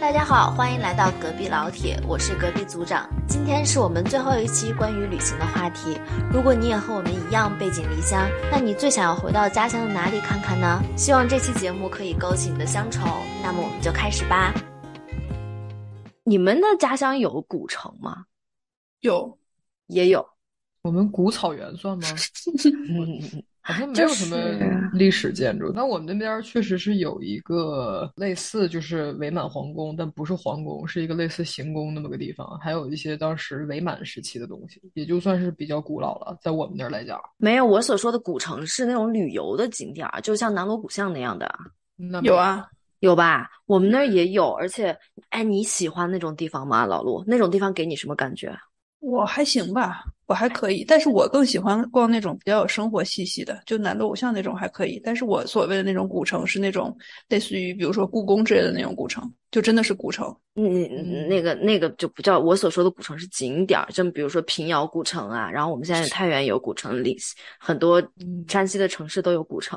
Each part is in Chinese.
大家好，欢迎来到隔壁老铁，我是隔壁组长。今天是我们最后一期关于旅行的话题。如果你也和我们一样背井离乡，那你最想要回到家乡的哪里看看呢？希望这期节目可以勾起你的乡愁。那么我们就开始吧。你们的家乡有古城吗？有，也有。我们古草原算吗？好像没有什么历史建筑，但我们那边确实是有一个类似，就是伪满皇宫，但不是皇宫，是一个类似行宫那么个地方，还有一些当时伪满时期的东西，也就算是比较古老了。在我们那儿来讲，没有我所说的古城是那种旅游的景点，就像南锣鼓巷那样的。有啊，有吧？我们那儿也有，而且，哎，你喜欢那种地方吗，老陆？那种地方给你什么感觉？我还行吧。我还可以，但是我更喜欢逛那种比较有生活气息的，就南锣鼓巷那种还可以。但是我所谓的那种古城是那种类似于比如说故宫之类的那种古城，就真的是古城。嗯嗯，那个那个就不叫我所说的古城，是景点儿，就比如说平遥古城啊。然后我们现在太原有古城，里很多山西的城市都有古城。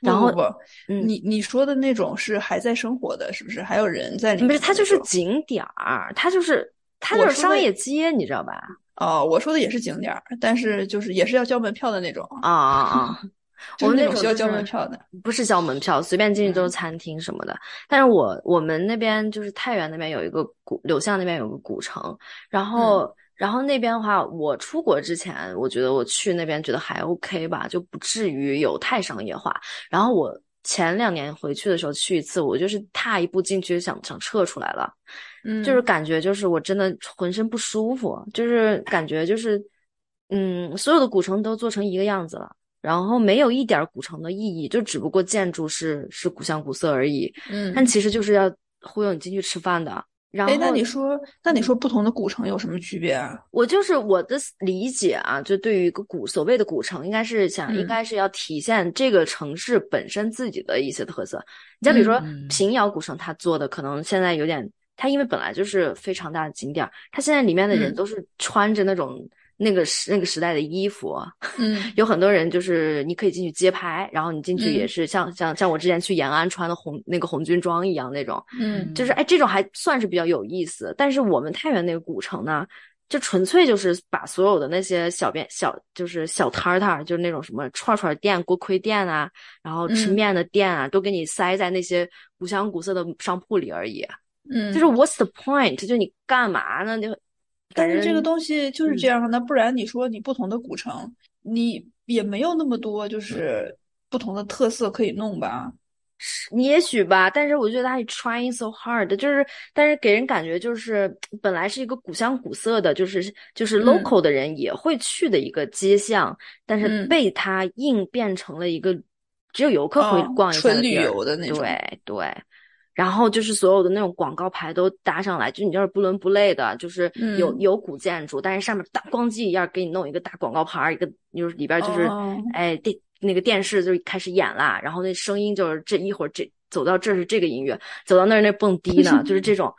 然后不，你你说的那种是还在生活的，是不是？还有人在里面？不是，它就是景点儿，它就是它就是商业街，你知道吧？哦，我说的也是景点儿，但是就是也是要交门票的那种啊啊啊！我们那种需要交门票的，不是交门票，随便进去都是餐厅什么的。但是我我们那边就是太原那边有一个古柳巷那边有个古城，然后然后那边的话，我出国之前，我觉得我去那边觉得还 OK 吧，就不至于有太商业化。然后我前两年回去的时候去一次，我就是踏一步进去想想撤出来了。嗯，就是感觉就是我真的浑身不舒服，就是感觉就是，嗯，所有的古城都做成一个样子了，然后没有一点古城的意义，就只不过建筑是是古香古色而已。嗯，但其实就是要忽悠你进去吃饭的。然后，那你说，那你说不同的古城有什么区别啊？我就是我的理解啊，就对于一个古所谓的古城，应该是想应该是要体现这个城市本身自己的一些特色。你像比如说平遥古城，它做的可能现在有点。它因为本来就是非常大的景点，它现在里面的人都是穿着那种那个时那个时代的衣服，嗯，有很多人就是你可以进去街拍，然后你进去也是像像像我之前去延安穿的红那个红军装一样那种，嗯，就是哎这种还算是比较有意思。但是我们太原那个古城呢，就纯粹就是把所有的那些小便小就是小摊摊，就是那种什么串串店、锅盔店啊，然后吃面的店啊，都给你塞在那些古香古色的商铺里而已。嗯，就是 What's the point？就你干嘛呢？就，但是这个东西就是这样那，不然你说你不同的古城，你也没有那么多就是不同的特色可以弄吧？是，你也许吧，但是我觉得他 trying so hard，就是但是给人感觉就是本来是一个古香古色的，就是就是 local 的人也会去的一个街巷，但是被他硬变成了一个只有游客会逛一下纯旅游的那。种，对对。然后就是所有的那种广告牌都搭上来，就你就是不伦不类的，就是有有古建筑，但是上面大咣叽一样给你弄一个大广告牌，一个就是里边就是哎电那个电视就开始演啦，然后那声音就是这一会儿这走到这是这个音乐，走到那儿那蹦迪呢，就是这种。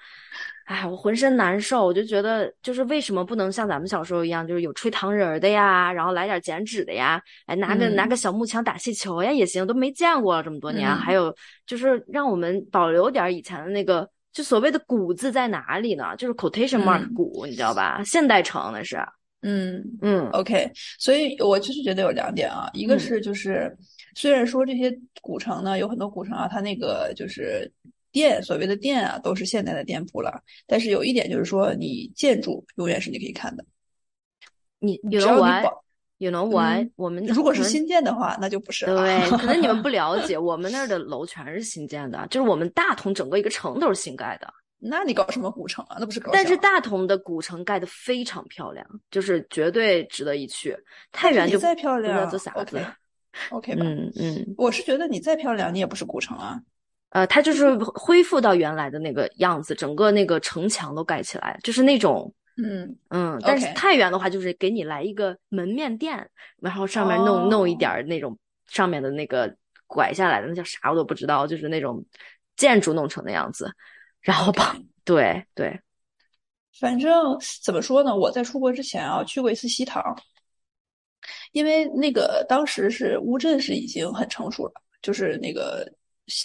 哎，我浑身难受，我就觉得，就是为什么不能像咱们小时候一样，就是有吹糖人的呀，然后来点剪纸的呀，哎，拿个拿个小木枪打气球呀也行，都没见过了这么多年。还有就是让我们保留点以前的那个，就所谓的“古”字在哪里呢？就是 quotation mark 古，你知道吧？现代城那是。嗯嗯，OK。所以我就是觉得有两点啊，一个是就是虽然说这些古城呢有很多古城啊，它那个就是。店所谓的店啊，都是现代的店铺了。但是有一点就是说，你建筑永远是你可以看的。你你保，有能玩。我们如果是新建的话，那就不是了。对，可能你们不了解，我们那儿的楼全是新建的，就是我们大同整个一个城都是新盖的。那你搞什么古城啊？那不是搞？但是大同的古城盖的非常漂亮，就是绝对值得一去。太原就再漂亮，这啥子？OK 吧。嗯嗯，我是觉得你再漂亮，你也不是古城啊。呃，它就是恢复到原来的那个样子，整个那个城墙都盖起来，就是那种，嗯嗯。但是太原的话，就是给你来一个门面店，然后上面弄弄一点那种上面的那个拐下来的那叫啥我都不知道，就是那种建筑弄成的样子，然后把对对。反正怎么说呢，我在出国之前啊，去过一次西塘，因为那个当时是乌镇是已经很成熟了，就是那个。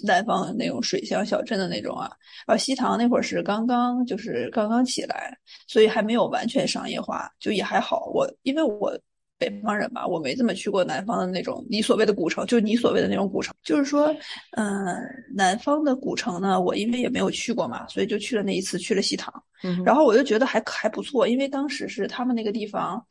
南方那种水乡小镇的那种啊。然后西塘那会儿是刚刚就是刚刚起来，所以还没有完全商业化，就也还好。我因为我。北方人吧，我没怎么去过南方的那种你所谓的古城，就是你所谓的那种古城。就是说，嗯，南方的古城呢，我因为也没有去过嘛，所以就去了那一次，去了西塘。嗯，然后我就觉得还还不错，因为当时是他们那个地方，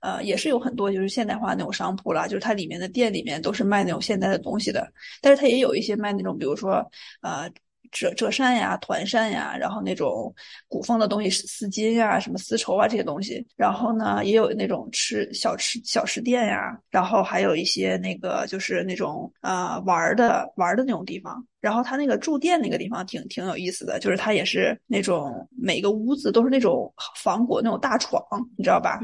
呃，也是有很多就是现代化那种商铺啦，就是它里面的店里面都是卖那种现代的东西的，但是它也有一些卖那种，比如说，呃。折折扇呀，团扇呀，然后那种古风的东西，丝巾呀，什么丝绸啊这些东西。然后呢，也有那种吃小吃小吃店呀，然后还有一些那个就是那种啊玩的玩的那种地方。然后他那个住店那个地方挺挺有意思的，就是它也是那种每个屋子都是那种仿古那种大床，你知道吧？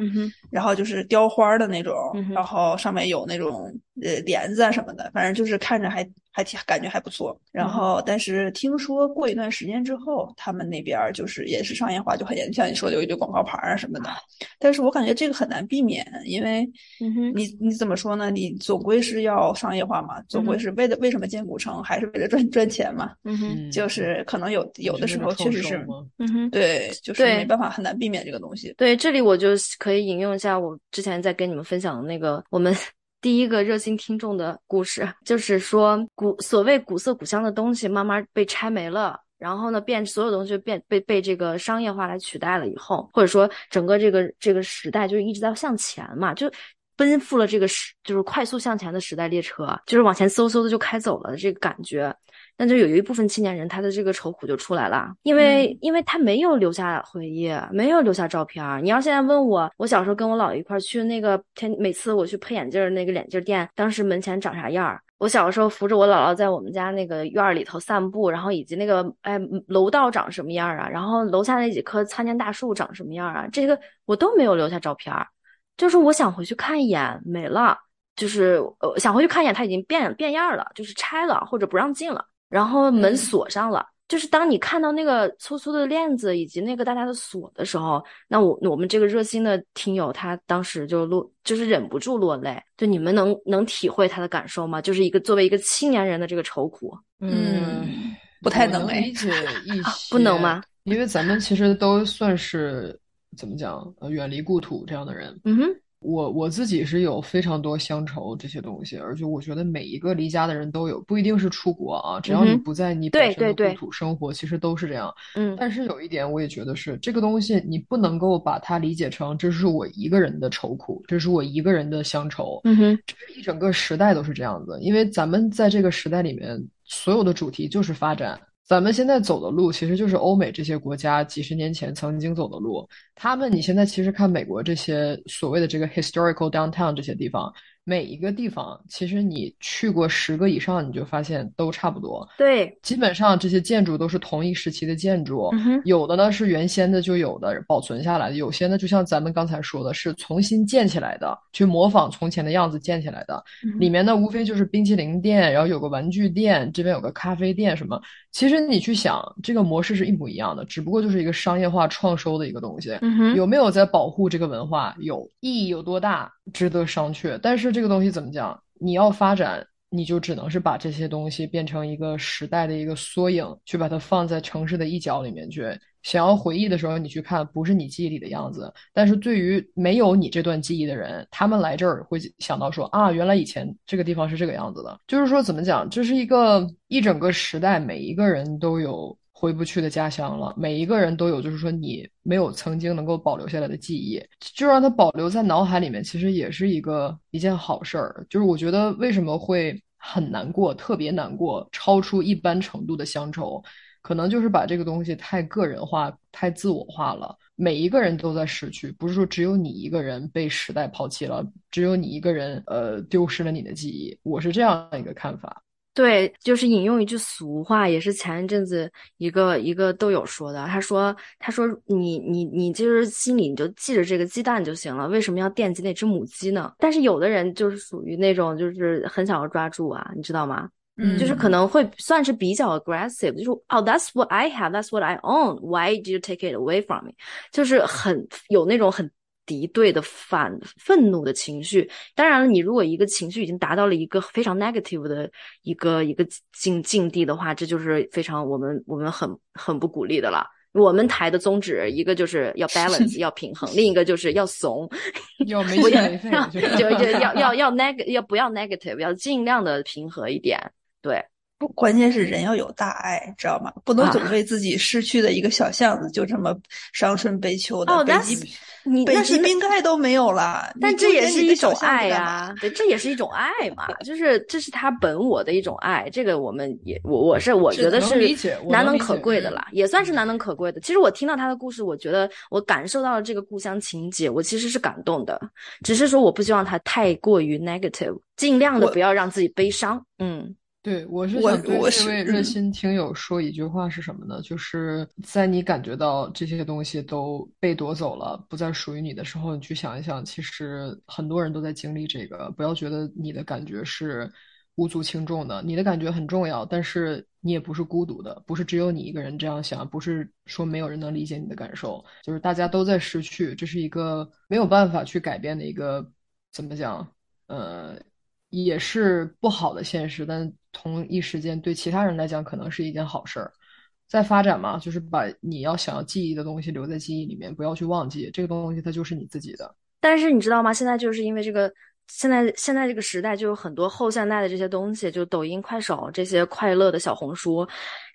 然后就是雕花的那种，然后上面有那种呃帘子啊什么的，反正就是看着还还挺感觉还不错。然后但是听说过一段时间之后，他们那边就是也是商业化就很严重，像你说的有一堆广告牌啊什么的。但是我感觉这个很难避免，因为你你怎么说呢？你总归是要商业化嘛，总归是为了为什么建古城，还是为了赚。赚钱嘛，嗯哼，就是可能有有的时候确实是，嗯哼，对，就是没办法很难避免这个东西。对，这里我就可以引用一下我之前在跟你们分享的那个我们 第一个热心听众的故事，就是说古所谓古色古香的东西慢慢被拆没了，然后呢变所有东西变被被这个商业化来取代了以后，或者说整个这个这个时代就一直在向前嘛，就。奔赴了这个时，就是快速向前的时代列车，就是往前嗖嗖的就开走了这个感觉。那就有一部分青年人，他的这个愁苦就出来了，因为因为他没有留下回忆，没有留下照片。你要现在问我，我小时候跟我姥爷一块去那个天，每次我去配眼镜那个眼镜店，当时门前长啥样？我小时候扶着我姥姥在我们家那个院里头散步，然后以及那个哎楼道长什么样啊？然后楼下那几棵参天大树长什么样啊？这个我都没有留下照片。就是我想回去看一眼，没了。就是呃，想回去看一眼，它已经变变样了，就是拆了或者不让进了，然后门锁上了。就是当你看到那个粗粗的链子以及那个大大的锁的时候，那我我们这个热心的听友他当时就落，就是忍不住落泪。就你们能能体会他的感受吗？就是一个作为一个青年人的这个愁苦。嗯，不太能理解一些，不能吗？因为咱们其实都算是。怎么讲？呃，远离故土这样的人，嗯哼，我我自己是有非常多乡愁这些东西，而且我觉得每一个离家的人都有，不一定是出国啊，只要你不在你本身的故土生活，其实都是这样。嗯，但是有一点，我也觉得是这个东西，你不能够把它理解成这是我一个人的愁苦，这是我一个人的乡愁。嗯哼，这是一整个时代都是这样子，因为咱们在这个时代里面，所有的主题就是发展。咱们现在走的路，其实就是欧美这些国家几十年前曾经走的路。他们，你现在其实看美国这些所谓的这个 historical downtown 这些地方。每一个地方，其实你去过十个以上，你就发现都差不多。对，基本上这些建筑都是同一时期的建筑，嗯、有的呢是原先的就有的保存下来的，有些呢就像咱们刚才说的，是重新建起来的，去模仿从前的样子建起来的。里面呢无非就是冰淇淋店，然后有个玩具店，这边有个咖啡店什么。其实你去想，这个模式是一模一样的，只不过就是一个商业化创收的一个东西。有没有在保护这个文化？有，意义有多大？值得商榷。但是这个东西怎么讲？你要发展，你就只能是把这些东西变成一个时代的一个缩影，去把它放在城市的一角里面去。想要回忆的时候，你去看，不是你记忆里的样子。但是对于没有你这段记忆的人，他们来这儿会想到说啊，原来以前这个地方是这个样子的。就是说，怎么讲？这是一个一整个时代，每一个人都有回不去的家乡了。每一个人都有，就是说你没有曾经能够保留下来的记忆，就让它保留在脑海里面，其实也是一个一件好事儿。就是我觉得为什么会很难过，特别难过，超出一般程度的乡愁。可能就是把这个东西太个人化、太自我化了。每一个人都在失去，不是说只有你一个人被时代抛弃了，只有你一个人呃丢失了你的记忆。我是这样的一个看法。对，就是引用一句俗话，也是前一阵子一个一个豆友说的。他说：“他说你你你就是心里你就记着这个鸡蛋就行了，为什么要惦记那只母鸡呢？”但是有的人就是属于那种就是很想要抓住啊，你知道吗？嗯，就是可能会算是比较 aggressive，就是哦，that's what I have, that's what I own. Why do you take it away from me？就是很有那种很敌对的反愤怒的情绪。当然了，你如果一个情绪已经达到了一个非常 negative 的一个一个境境地的话，这就是非常我们我们很很不鼓励的了。我们台的宗旨一个就是要 balance 要平衡，另一个就是要怂，要没心没肺，就就要要要 neg 要不要 negative，要尽量的平和一点，对。关键是人要有大爱，知道吗？不能总为自己失去的一个小巷子就这么伤春悲秋的。北极，你北极冰盖都没有了，但这也是一种爱呀。对，这也是一种爱嘛，就是这是他本我的一种爱。这个我们也，我我是我觉得是难能可贵的啦，也算是难能可贵的。其实我听到他的故事，我觉得我感受到了这个故乡情节，我其实是感动的。只是说我不希望他太过于 negative，尽量的不要让自己悲伤。嗯。对，我是想对这位热心听友说一句话是什么呢？就是在你感觉到这些东西都被夺走了，不再属于你的时候，你去想一想，其实很多人都在经历这个。不要觉得你的感觉是无足轻重的，你的感觉很重要，但是你也不是孤独的，不是只有你一个人这样想，不是说没有人能理解你的感受，就是大家都在失去，这是一个没有办法去改变的一个怎么讲？呃。也是不好的现实，但同一时间对其他人来讲可能是一件好事儿。在发展嘛，就是把你要想要记忆的东西留在记忆里面，不要去忘记这个东西，它就是你自己的。但是你知道吗？现在就是因为这个，现在现在这个时代就有很多后现代的这些东西，就抖音、快手这些快乐的小红书，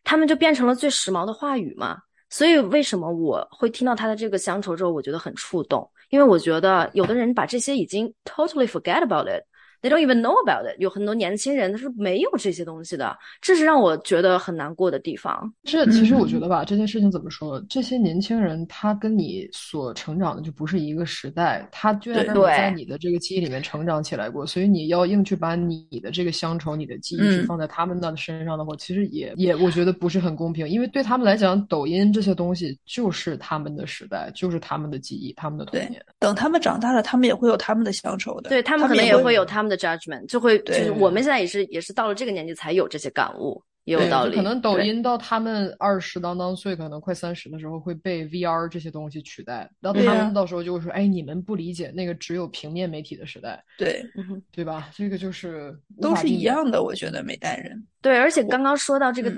他们就变成了最时髦的话语嘛。所以为什么我会听到他的这个乡愁之后，我觉得很触动？因为我觉得有的人把这些已经 totally forget about it。They don't even know about it。有很多年轻人他是没有这些东西的，这是让我觉得很难过的地方。这其实我觉得吧，这件事情怎么说？这些年轻人他跟你所成长的就不是一个时代，他居然在你的这个记忆里面成长起来过，所以你要硬去把你的这个乡愁、你的记忆去放在他们的身上的话，其实也也我觉得不是很公平，因为对他们来讲，抖音这些东西就是他们的时代，就是他们的记忆，他们的童年。等他们长大了，他们也会有他们的乡愁的。对他们可能也会有他们。的 judgment 就会就是我们现在也是也是到了这个年纪才有这些感悟，也有道理。可能抖音到他们二十当当岁，可能快三十的时候会被 VR 这些东西取代，到他们到时候就会说：“哎，你们不理解那个只有平面媒体的时代。”对，对吧？这个就是都是一样的，我觉得每代人。对，而且刚刚说到这个，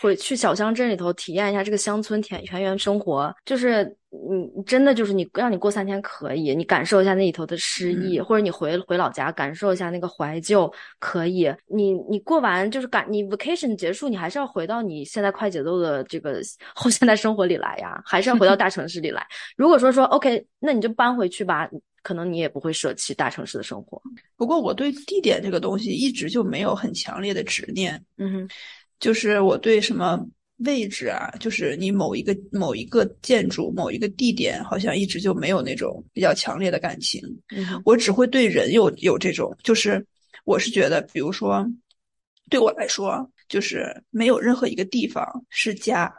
回去小乡镇里头体验一下这个乡村田田园生活，就是你真的就是你让你过三天可以，你感受一下那里头的诗意，或者你回回老家感受一下那个怀旧可以。你你过完就是感你 vacation 结束，你还是要回到你现在快节奏的这个后 现代生活里来呀，还是要回到大城市里来。如果说说 OK，那你就搬回去吧。可能你也不会舍弃大城市的生活。不过我对地点这个东西一直就没有很强烈的执念。嗯哼，就是我对什么位置啊，就是你某一个某一个建筑某一个地点，好像一直就没有那种比较强烈的感情。嗯，我只会对人有有这种，就是我是觉得，比如说对我来说，就是没有任何一个地方是家，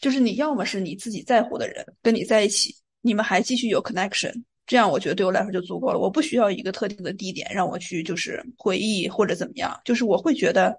就是你要么是你自己在乎的人跟你在一起，你们还继续有 connection。这样我觉得对我来说就足够了，我不需要一个特定的地点让我去就是回忆或者怎么样，就是我会觉得，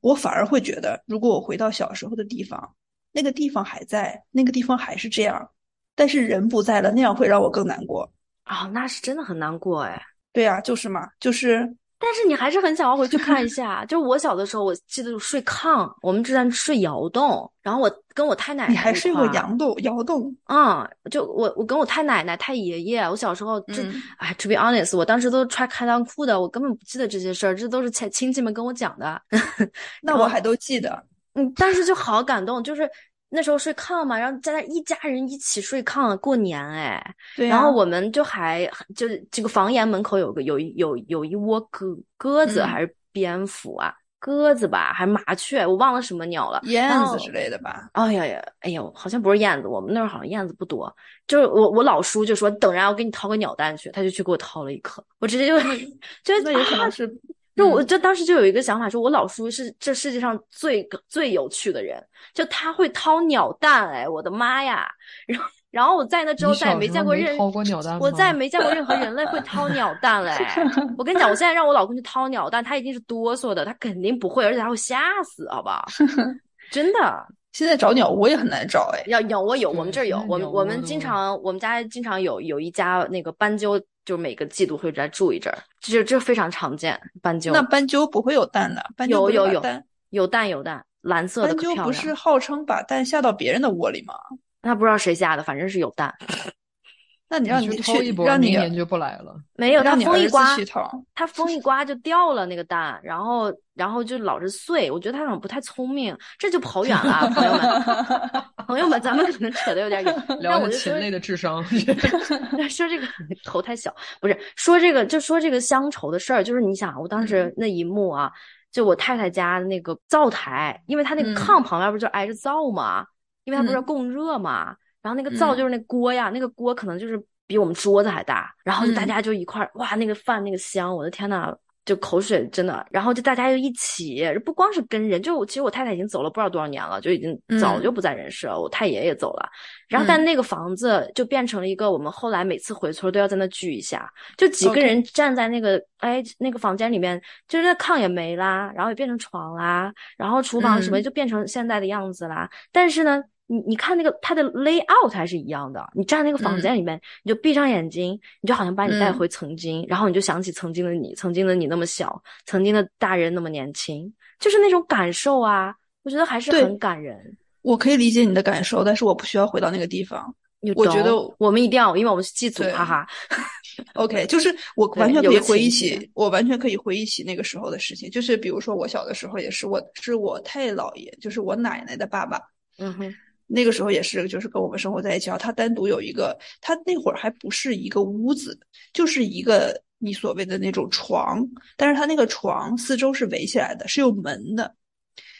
我反而会觉得，如果我回到小时候的地方，那个地方还在，那个地方还是这样，但是人不在了，那样会让我更难过啊，那是真的很难过哎。对呀，就是嘛，就是。但是你还是很想要回去 看一下。就我小的时候，我记得睡炕，我们之前睡窑洞，然后我跟我太奶奶，你还睡过窑洞？窑洞？嗯，就我我跟我太奶奶、太爷爷，我小时候就哎，to be honest，我当时都穿开裆裤的，我根本不记得这些事儿，这都是亲亲戚们跟我讲的。那我还都记得，嗯，但是就好感动，就是。那时候睡炕嘛，然后在那一家人一起睡炕过年，哎，对。然后我们就还就是这个房檐门口有个有有有一窝鸽鸽子还是蝙蝠啊？鸽子吧，还是麻雀？我忘了什么鸟了，燕子之类的吧？哎呀呀，哎呦，好像不是燕子，我们那儿好像燕子不多。就是我我老叔就说等着，我给你掏个鸟蛋去，他就去给我掏了一颗，我直接就 就那也可能是。就我就当时就有一个想法，说我老叔是这世界上最最有趣的人，就他会掏鸟蛋，哎，我的妈呀！然后然后我在那之后再也没见过任掏过鸟蛋我再也没见过任何人类会 掏鸟蛋嘞。我跟你讲，我现在让我老公去掏鸟蛋，他一定是哆嗦的，他肯定不会，而且他会吓死，好不好？真的。现在找鸟窝也很难找哎。要鸟窝有，我们这儿有，我们我们经常我们家经常有有一家那个斑鸠，就每个季度会来住一阵儿，这这非常常见。斑鸠那斑鸠不会有蛋的，斑鸠有有有有蛋有蛋，蓝色的。斑鸠不是号称把蛋下到别人的窝里吗？那不知道谁下的，反正是有蛋。那你让你偷一波，明年就不来了。没有，他风一刮，他风一刮就掉了那个蛋，然后然后就老是碎。我觉得他好像不太聪明，这就跑远了，朋友们。朋友们，咱们可能扯得有点远。聊我禽类的智商。说这个头太小，不是说这个，就说这个乡愁的事儿。就是你想，我当时那一幕啊，就我太太家的那个灶台，因为他那个炕旁边不就挨着灶嘛，因为他不是要供热嘛。然后那个灶就是那锅呀，那个锅可能就是比我们桌子还大，然后就大家就一块儿，哇，那个饭那个香，我的天呐，就口水真的。然后就大家就一起，不光是跟人，就其实我太太已经走了不知道多少年了，就已经早就不在人世了。我太爷也走了，然后但那个房子就变成了一个，我们后来每次回村都要在那聚一下，就几个人站在那个哎那个房间里面，就是那炕也没啦，然后也变成床啦，然后厨房什么就变成现在的样子啦。但是呢。你你看那个它的 layout 还是一样的，你站那个房间里面，你就闭上眼睛，你就好像把你带回曾经，然后你就想起曾经的你，曾经的你那么小，曾经的大人那么年轻，就是那种感受啊，我觉得还是很感人。我可以理解你的感受，但是我不需要回到那个地方。我觉得我们一定要，因为我们是祭祖，哈哈。OK，就是我 完全可以回忆起，我完全可以回忆起那个时候的事情。就是比如说我小的时候也是，我是我太姥爷，就是我奶奶的爸爸。嗯哼。那个时候也是，就是跟我们生活在一起啊。他单独有一个，他那会儿还不是一个屋子，就是一个你所谓的那种床，但是他那个床四周是围起来的，是有门的。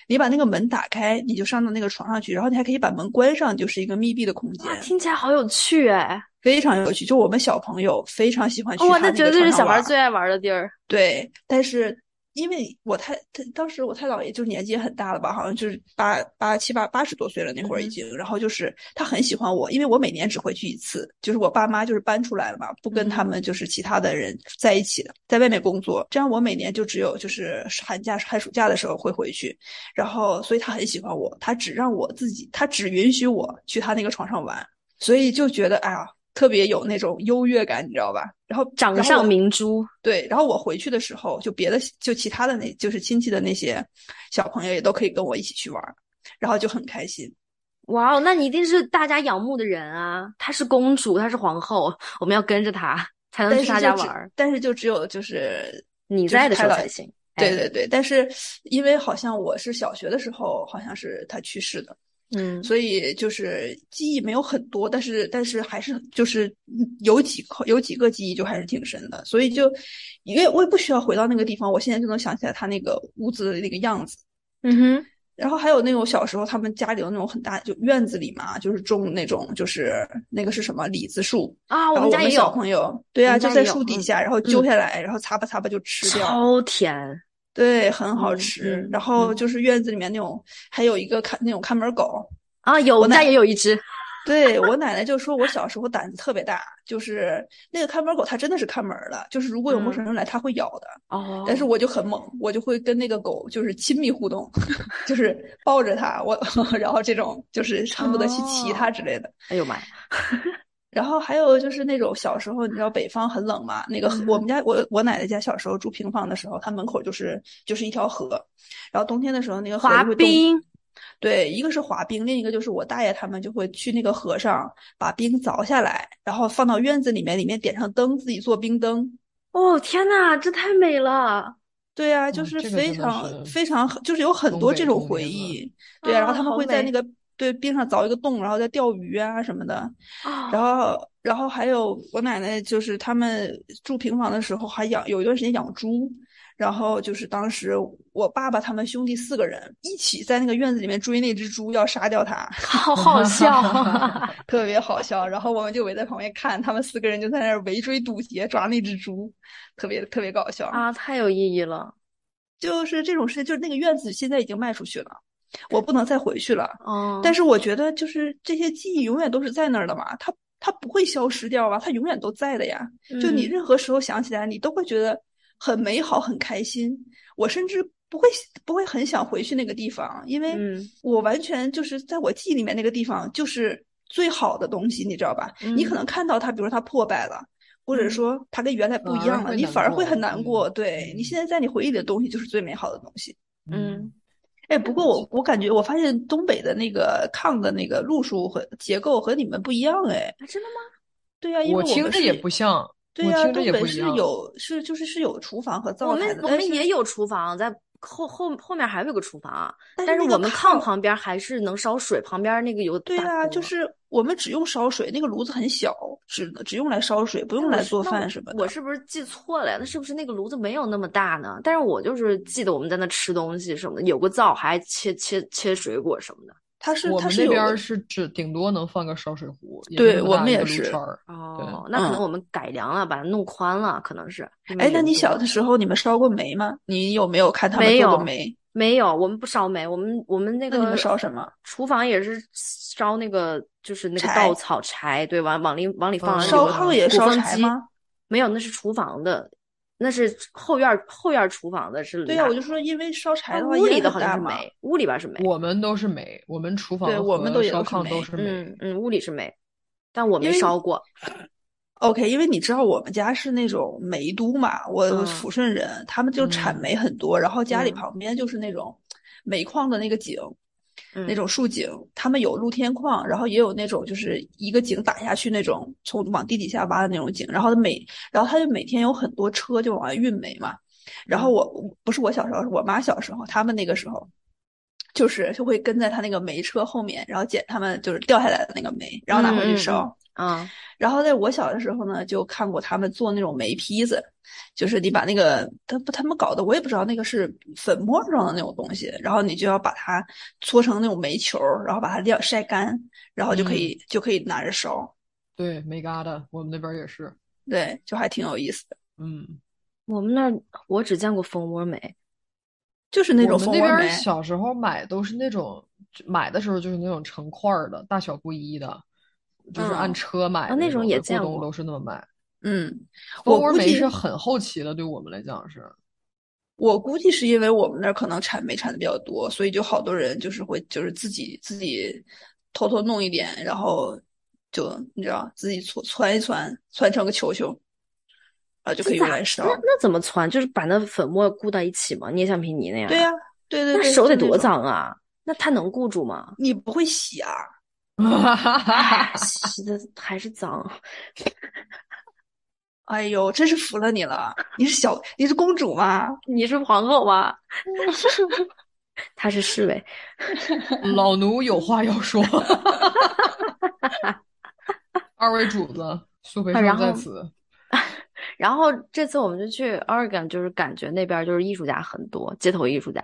你把那个门打开，你就上到那个床上去，然后你还可以把门关上，就是一个密闭的空间。听起来好有趣哎，非常有趣。就我们小朋友非常喜欢去。哇，那绝对是小孩最爱玩的地儿。对，但是。因为我太他当时我太姥爷就是年纪也很大了吧，好像就是八八七八八十多岁了那会儿已经，然后就是他很喜欢我，因为我每年只回去一次，就是我爸妈就是搬出来了嘛，不跟他们就是其他的人在一起的，在外面工作，这样我每年就只有就是寒假寒暑假的时候会回去，然后所以他很喜欢我，他只让我自己，他只允许我去他那个床上玩，所以就觉得哎呀。特别有那种优越感，你知道吧？然后掌上明珠，对。然后我回去的时候，就别的就其他的那，就是亲戚的那些小朋友也都可以跟我一起去玩，然后就很开心。哇哦，那你一定是大家仰慕的人啊！她是公主，她是皇后，我们要跟着她才能去她家玩。但是就只有就是你在的时候才行。对对对，但是因为好像我是小学的时候，好像是她去世的。嗯，所以就是记忆没有很多，但是但是还是就是有几个有几个记忆就还是挺深的，所以就因为我也不需要回到那个地方，我现在就能想起来他那个屋子的那个样子。嗯哼，然后还有那种小时候他们家里的那种很大就院子里嘛，就是种那种就是那个是什么李子树啊，我们家也有小朋友，对啊，就在树底下，然后揪下来，然后擦吧擦吧就吃掉，超甜。对，很好吃。然后就是院子里面那种，还有一个看那种看门狗啊，有我家也有一只。对我奶奶就说，我小时候胆子特别大，就是那个看门狗，它真的是看门的，就是如果有陌生人来，它会咬的。哦。但是我就很猛，我就会跟那个狗就是亲密互动，就是抱着它，我 然后这种就是恨不得去骑它之类的。哎呦妈呀！然后还有就是那种小时候，你知道北方很冷嘛？那个我们家我我奶奶家小时候住平房的时候，它门口就是就是一条河，然后冬天的时候那个河会冰。对，一个是滑冰，另一个就是我大爷他们就会去那个河上把冰凿下来，然后放到院子里面，里面点上灯，自己做冰灯。哦天呐，这太美了！对啊，就是非常非常就是有很多这种回忆。对啊，然后他们会在那个。对，边上凿一个洞，然后再钓鱼啊什么的，然后，然后还有我奶奶，就是他们住平房的时候还养，有一段时间养猪，然后就是当时我爸爸他们兄弟四个人一起在那个院子里面追那只猪，要杀掉它，好好笑，特别好笑。然后我们就围在旁边看，他们四个人就在那儿围追堵截抓那只猪，特别特别搞笑啊，太有意义了。就是这种事情，就是那个院子现在已经卖出去了。我不能再回去了，但是我觉得就是这些记忆永远都是在那儿的嘛，它它不会消失掉吧？它永远都在的呀。就你任何时候想起来，你都会觉得很美好、很开心。我甚至不会不会很想回去那个地方，因为我完全就是在我记忆里面那个地方就是最好的东西，你知道吧？你可能看到它，比如说它破败了，或者说它跟原来不一样了，你反而会很难过。对你现在在你回忆里的东西就是最美好的东西。嗯，哎，不过我我感觉我发现东北的那个炕的那个路数和结构和你们不一样，哎，真的吗？对呀，因为我听着也不像。对呀，东北是有是就是是有厨房和灶台的，我们也有厨房在。后后后面还有个厨房，但是我们炕旁边还是能烧水，旁边那个有对啊，就是我们只用烧水，那个炉子很小，只只用来烧水，不用来做饭什么的。我是不是记错了呀？那是不是那个炉子没有那么大呢？但是我就是记得我们在那吃东西什么的，有个灶，还切切切水果什么的。它是我们那边是只顶多能放个烧水壶，对我们也是哦，那可能我们改良了，把它弄宽了，可能是。哎，那你小的时候你们烧过煤吗？你有没有看他们做过煤？没有，我们不烧煤，我们我们那个。那你们烧什么？厨房也是烧那个，就是那个稻草柴，对，往往里往里放。烧炕也烧柴吗？没有，那是厨房的。那是后院后院厨房的是。对呀，我就说，因为烧柴的话，屋里的好像是煤，屋里边是煤。我们都是煤，我们厨房对，我们都烧炕都是煤。嗯嗯，屋里是煤，但我没烧过。OK，因为你知道我们家是那种煤都嘛，我抚顺人，他们就产煤很多，然后家里旁边就是那种煤矿的那个井。那种竖井，他们有露天矿，然后也有那种就是一个井打下去那种，从往地底下挖的那种井。然后他每，然后他就每天有很多车就往外运煤嘛。然后我不是我小时候，是我妈小时候，他们那个时候，就是就会跟在他那个煤车后面，然后捡他们就是掉下来的那个煤，然后拿回去烧。嗯。然后在我小的时候呢，就看过他们做那种煤坯子。就是你把那个他不他们搞的，我也不知道那个是粉末状的那种东西，然后你就要把它搓成那种煤球，然后把它晾晒干，然后就可以就可以拿着烧。对，煤疙瘩，我们那边也是。对，就还挺有意思的。嗯，我们那我只见过蜂窝煤，就是那种蜂窝煤。小时候买都是那种买的时候就是那种成块的，大小不一的，就是按车买的那种，也见过，都是那么卖。嗯，蜂窝煤是很后期的，对我们来讲是。我估计是因为我们那儿可能产煤产的比较多，所以就好多人就是会就是自己自己偷偷弄一点，然后就你知道自己搓汆一汆，汆成个球球，啊就可以用来烧。那那怎么汆？就是把那粉末固到一起吗？捏橡皮泥那样？对呀，对对对。那手得多脏啊！那它能固住吗？你不会洗啊？洗的还是脏。哎呦，真是服了你了！你是小，你是公主吗？你是皇后吗？他是侍卫。老奴有话要说。二位主子，苏培盛在此。然后这次我们就去 Oregon，就是感觉那边就是艺术家很多，街头艺术家。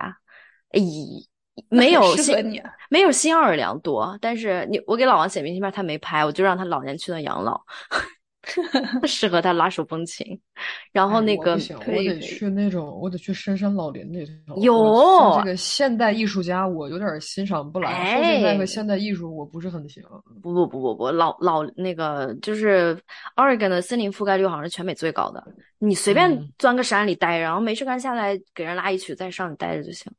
哎，没有新没有新奥尔良多，但是你我给老王写明信片，他没拍，我就让他老年去那养老。适合他拉手风琴，然后那个我得去那种，我得去深山老林那种。有这个现代艺术家，我有点欣赏不来。哎现代和现代艺术，我不是很行。不不不不不，老老那个就是 Oregon 的森林覆盖率好像是全美最高的。你随便钻个山里待着，然后没事干下来给人拉一曲，再上去待着就行。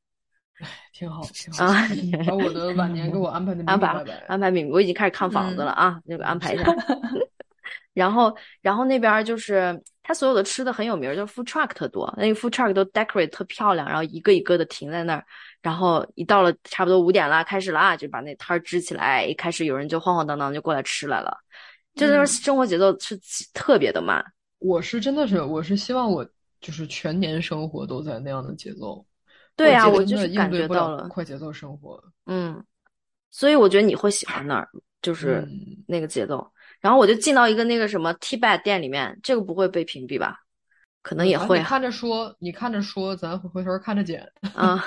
哎，挺好，挺好啊！把我的晚年给我安排的安排安排明，我已经开始看房子了啊，那个安排一下。然后，然后那边就是他所有的吃的很有名，就是 food truck 特多，那个 food truck 都 decorate 特漂亮，然后一个一个的停在那儿，然后一到了差不多五点了，开始了啊，就把那摊儿支起来，一开始有人就晃晃荡荡就过来吃来了，就是生活节奏是特别的慢。我是真的是，我是希望我就是全年生活都在那样的节奏。对啊，我就是感觉到了快节奏生活。嗯，所以我觉得你会喜欢那儿，就是那个节奏。然后我就进到一个那个什么 T bag 店里面，这个不会被屏蔽吧？可能也会。看着说，你看着说，咱回头看着剪。啊，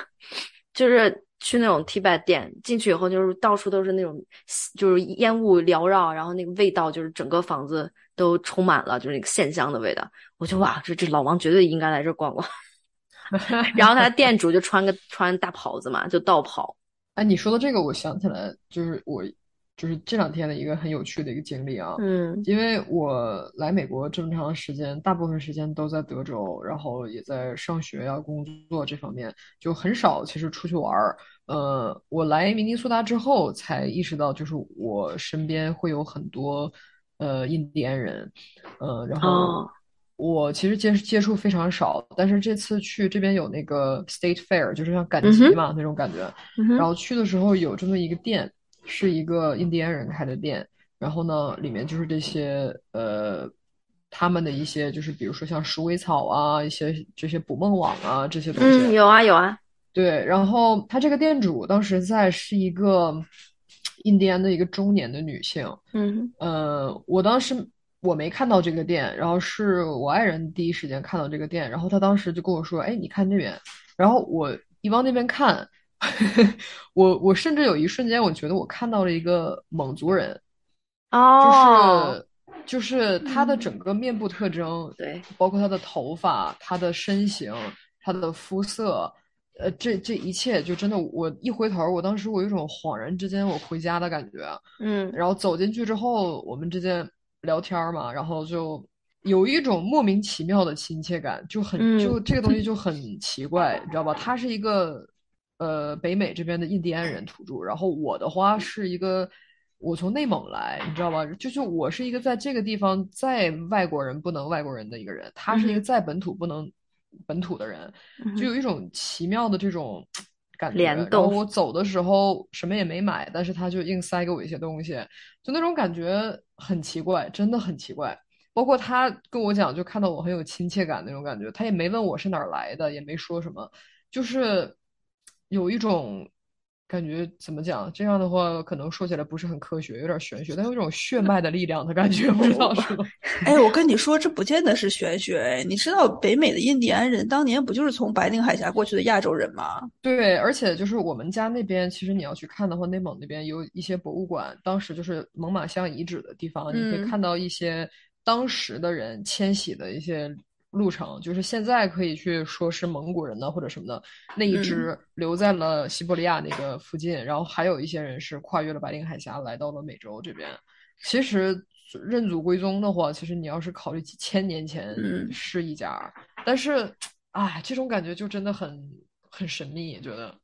就是去那种 T bag 店，进去以后就是到处都是那种，就是烟雾缭绕，然后那个味道就是整个房子都充满了，就是那个线香的味道。我就哇，这这老王绝对应该来这逛逛。然后他店主就穿个穿大袍子嘛，就道袍。哎，你说的这个，我想起来，就是我。就是这两天的一个很有趣的一个经历啊。嗯，因为我来美国这么长时间，大部分时间都在德州，然后也在上学呀、工作这方面，就很少其实出去玩儿。呃，我来明尼苏达之后才意识到，就是我身边会有很多呃印第安人，呃，然后我其实接接触非常少，但是这次去这边有那个 State Fair，就是像赶集嘛那种感觉，然后去的时候有这么一个店。是一个印第安人开的店，然后呢，里面就是这些呃，他们的一些就是比如说像鼠尾草啊，一些这些捕梦网啊这些东西。嗯，有啊有啊。对，然后他这个店主当时在是一个印第安的一个中年的女性。嗯。呃，我当时我没看到这个店，然后是我爱人第一时间看到这个店，然后他当时就跟我说：“哎，你看那边。”然后我一往那边看。我我甚至有一瞬间，我觉得我看到了一个蒙族人，哦，就是。就是他的整个面部特征，对，包括他的头发、他的身形、他的肤色，呃，这这一切就真的，我一回头，我当时我有一种恍然之间我回家的感觉，嗯，然后走进去之后，我们之间聊天嘛，然后就有一种莫名其妙的亲切感，就很就这个东西就很奇怪，你知道吧？他是一个。呃，北美这边的印第安人土著，然后我的话是一个，我从内蒙来，你知道吧？就是我是一个在这个地方再外国人不能外国人的一个人，他是一个再本土不能本土的人，就有一种奇妙的这种感觉。然后我走的时候什么也没买，但是他就硬塞给我一些东西，就那种感觉很奇怪，真的很奇怪。包括他跟我讲，就看到我很有亲切感那种感觉，他也没问我是哪儿来的，也没说什么，就是。有一种感觉，怎么讲？这样的话，可能说起来不是很科学，有点玄学，但有一种血脉的力量的感觉，不知道是吗？哎，我跟你说，这不见得是玄学。你知道北美的印第安人当年不就是从白令海峡过去的亚洲人吗？对，而且就是我们家那边，其实你要去看的话，内蒙那边有一些博物馆，当时就是猛犸象遗址的地方，你可以看到一些当时的人迁徙的一些。路程就是现在可以去说是蒙古人呢或者什么的那一支留在了西伯利亚那个附近，然后还有一些人是跨越了白令海峡来到了美洲这边。其实认祖归宗的话，其实你要是考虑几千年前是一家，但是哎，这种感觉就真的很很神秘，觉得。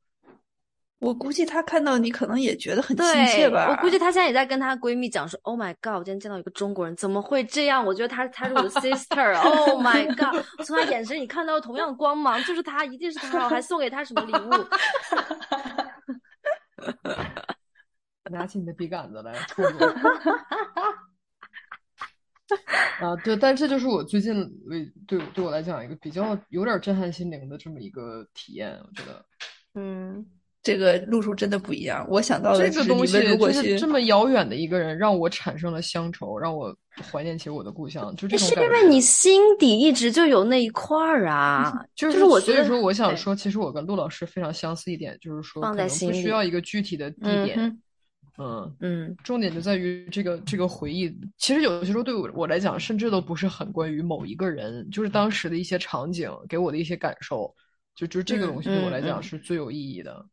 我估计她看到你可能也觉得很亲切吧。我估计她现在也在跟她闺蜜讲说：“Oh my god，我今天见到一个中国人，怎么会这样？我觉得她她是我的 sister。Oh my god，从她眼神里看到同样的光芒，就是她，一定是她。我还送给她什么礼物？”拿起你的笔杆子来戳戳。啊，对，但这就是我最近为对对我来讲一个比较有点震撼心灵的这么一个体验，我觉得，嗯。这个路数真的不一样。我想到的这个东西，就是这么遥远的一个人，让我产生了乡愁，让我怀念起我的故乡。就这种感觉。是因为你心底一直就有那一块儿啊。就是我所以说，我想说，其实我跟陆老师非常相似一点，就是说，可能不需要一个具体的地点。嗯嗯。重点就在于这个这个回忆。其实有些时候对我我来讲，甚至都不是很关于某一个人，就是当时的一些场景给我的一些感受。就就这个东西对我来讲是最有意义的。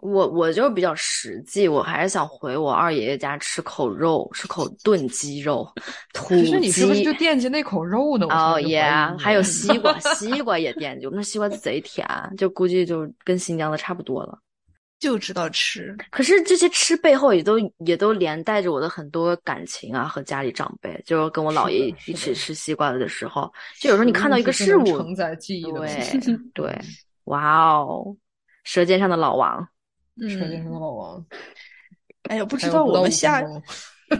我我就比较实际，我还是想回我二爷爷家吃口肉，吃口 炖鸡肉，土鸡。其实你是不是就惦记那口肉呢？哦耶，还有西瓜，西瓜也惦记。我们那西瓜贼甜，就估计就跟新疆的差不多了。就知道吃，可是这些吃背后也都也都连带着我的很多感情啊，和家里长辈，就是跟我姥爷一起吃西瓜的时候，就有时候你看到一个事物，承载记忆的对对，哇哦，舌尖上的老王。舌尖上的老王，哎呀，不知道我们下，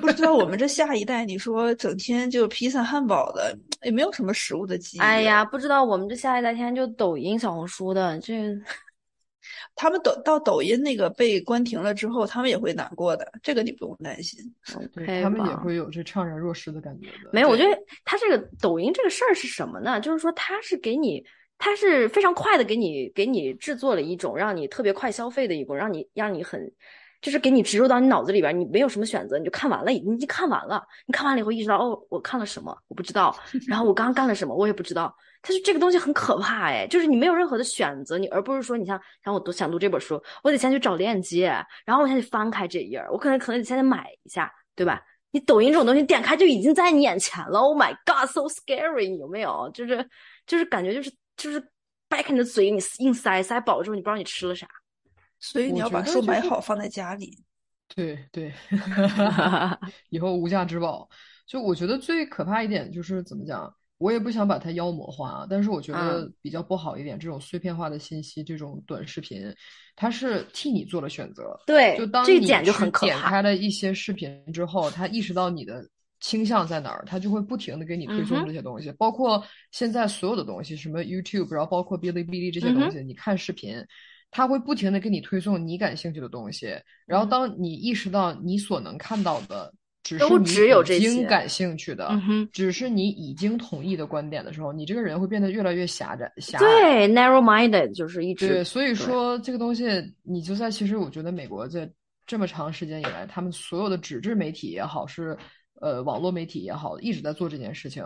不知道我们这下一代，你说整天就披萨汉堡的，也没有什么食物的记忆。哎呀，不知道我们这下一代天天就抖音、小红书的，这 他们抖到抖音那个被关停了之后，他们也会难过的，这个你不用担心。对他们也会有这怅然若失的感觉的。没有，我觉得他这个抖音这个事儿是什么呢？就是说，他是给你。它是非常快的给你给你制作了一种让你特别快消费的一种让你让你很就是给你植入到你脑子里边，你没有什么选择，你就看完了，你已经看完了。你看完了以后意识到，哦，我看了什么，我不知道。然后我刚刚干了什么，我也不知道。他说这个东西很可怕，哎，就是你没有任何的选择，你而不是说你像像我读想读这本书，我得先去找链接，然后我先去翻开这页，我可能可能得先得买一下，对吧？你抖音这种东西点开就已经在你眼前了，Oh my God，so scary，有没有？就是就是感觉就是就是掰开你的嘴，你硬塞塞饱之后，你不知道你吃了啥。所以你要把书买好放在家里。对对，以后无价之宝。就我觉得最可怕一点就是怎么讲，我也不想把它妖魔化，但是我觉得比较不好一点，这种碎片化的信息，这种短视频，它是替你做了选择。对，就当你点开了一些视频之后，他意识到你的倾向在哪儿，他就会不停的给你推送这些东西，包括现在所有的东西，什么 YouTube，然后包括哔哩哔哩这些东西，你看视频。他会不停的给你推送你感兴趣的东西，然后当你意识到你所能看到的只是你已经感兴趣的，只是你已经同意的观点的时候，你这个人会变得越来越狭窄、狭隘。对，narrow-minded 就是一直。对，所以说这个东西，你就在其实我觉得美国在这么长时间以来，他们所有的纸质媒体也好，是呃网络媒体也好，一直在做这件事情，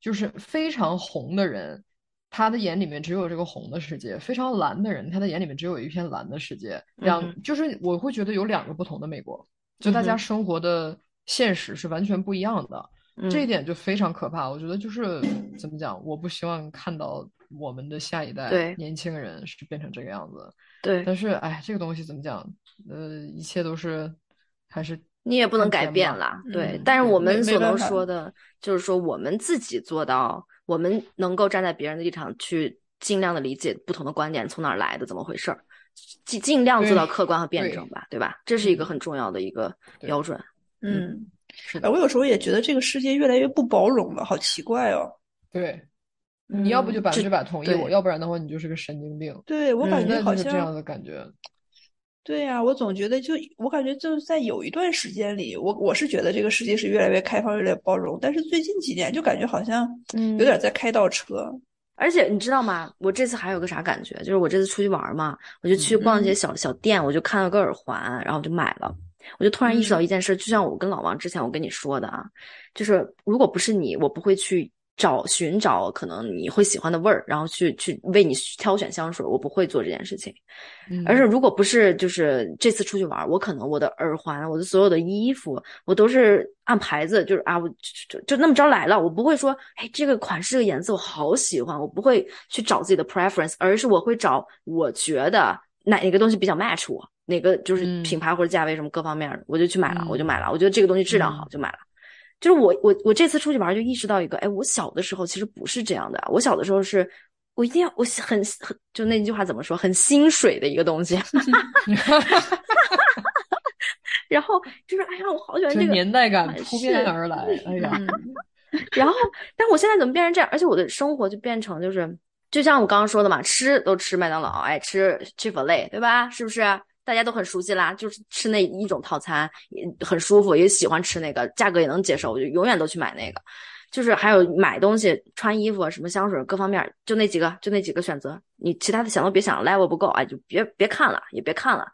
就是非常红的人。他的眼里面只有这个红的世界，非常蓝的人，他的眼里面只有一片蓝的世界。两就是我会觉得有两个不同的美国，就大家生活的现实是完全不一样的，这一点就非常可怕。我觉得就是怎么讲，我不希望看到我们的下一代年轻人是变成这个样子。对，但是哎，这个东西怎么讲？呃，一切都是还是你也不能改变啦。对，但是我们所能说的就是说，我们自己做到。我们能够站在别人的立场去尽量的理解不同的观点从哪儿来的，怎么回事儿，尽尽量做到客观和辩证吧，对吧？这是一个很重要的一个标准。嗯，是的。我有时候也觉得这个世界越来越不包容了，好奇怪哦。对，你要不就百分之百同意我，要不然的话你就是个神经病。对我感觉好像这样的感觉。对呀，我总觉得就我感觉就是在有一段时间里，我我是觉得这个世界是越来越开放、越来越包容，但是最近几年就感觉好像有点在开倒车。而且你知道吗？我这次还有个啥感觉？就是我这次出去玩嘛，我就去逛一些小小店，我就看了个耳环，然后我就买了。我就突然意识到一件事，就像我跟老王之前我跟你说的啊，就是如果不是你，我不会去。找寻找可能你会喜欢的味儿，然后去去为你挑选香水，我不会做这件事情。而是如果不是就是这次出去玩，我可能我的耳环、我的所有的衣服，我都是按牌子，就是啊，我就就那么着来了。我不会说，哎，这个款式、这个颜色我好喜欢，我不会去找自己的 preference，而是我会找我觉得哪哪个东西比较 match 我，哪个就是品牌或者价位什么各方面，我就去买了，我就买了。我觉得这个东西质量好，就买了。就是我我我这次出去玩就意识到一个，哎，我小的时候其实不是这样的。我小的时候是，我一定要我很很就那句话怎么说，很心水的一个东西。然后就是哎呀，我好喜欢这个年代感扑面而来，哎呀。然后，但我现在怎么变成这样？而且我的生活就变成就是，就像我刚刚说的嘛，吃都吃麦当劳，爱吃 Chick-fil-A，对吧？是不是？大家都很熟悉啦，就是吃那一种套餐，也很舒服，也喜欢吃那个，价格也能接受，我就永远都去买那个。就是还有买东西、穿衣服、什么香水各方面，就那几个，就那几个选择。你其他的想都别想，level 不够，哎，就别别看了，也别看了。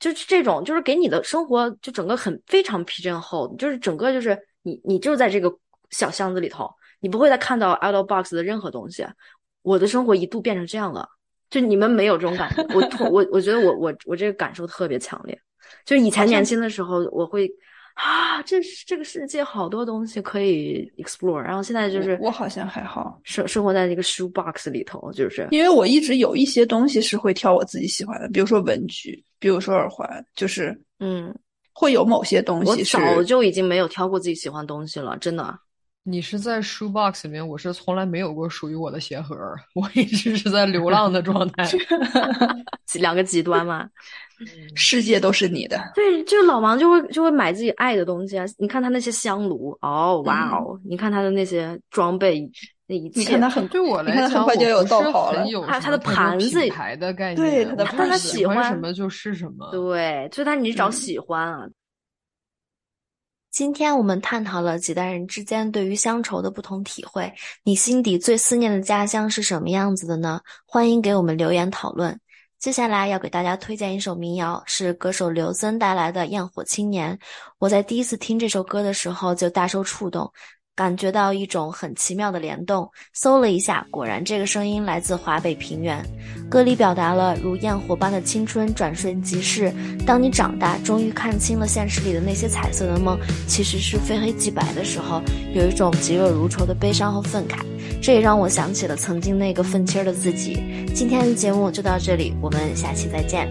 就是这种，就是给你的生活就整个很非常 pigeonhole，就是整个就是你你就在这个小箱子里头，你不会再看到 out of box 的任何东西。我的生活一度变成这样了。就你们没有这种感觉，我我我觉得我我我这个感受特别强烈。就以前年轻的时候，我会啊，这这个世界好多东西可以 explore，然后现在就是我好像还好，生生活在这个 shoe box 里头，就是因为我一直有一些东西是会挑我自己喜欢的，比如说文具，比如说耳环，就是嗯，会有某些东西。我早就已经没有挑过自己喜欢东西了，真的。你是在 shoe box 里面，我是从来没有过属于我的鞋盒，我一直是在流浪的状态，两个极端嘛，世界都是你的。对，就老王就会就会买自己爱的东西啊，你看他那些香炉，哦，哇哦，你看他的那些装备，那一切，你看他很对我来讲，很快就有道行了。他他的盘子牌的概念，对他的，但他喜欢什么就是什么，对，所以他你找喜欢啊。今天我们探讨了几代人之间对于乡愁的不同体会。你心底最思念的家乡是什么样子的呢？欢迎给我们留言讨论。接下来要给大家推荐一首民谣，是歌手刘森带来的《焰火青年》。我在第一次听这首歌的时候就大受触动。感觉到一种很奇妙的联动，搜了一下，果然这个声音来自华北平原。歌里表达了如焰火般的青春转瞬即逝，当你长大，终于看清了现实里的那些彩色的梦，其实是非黑即白的时候，有一种嫉恶如仇的悲伤和愤慨。这也让我想起了曾经那个愤青的自己。今天的节目就到这里，我们下期再见。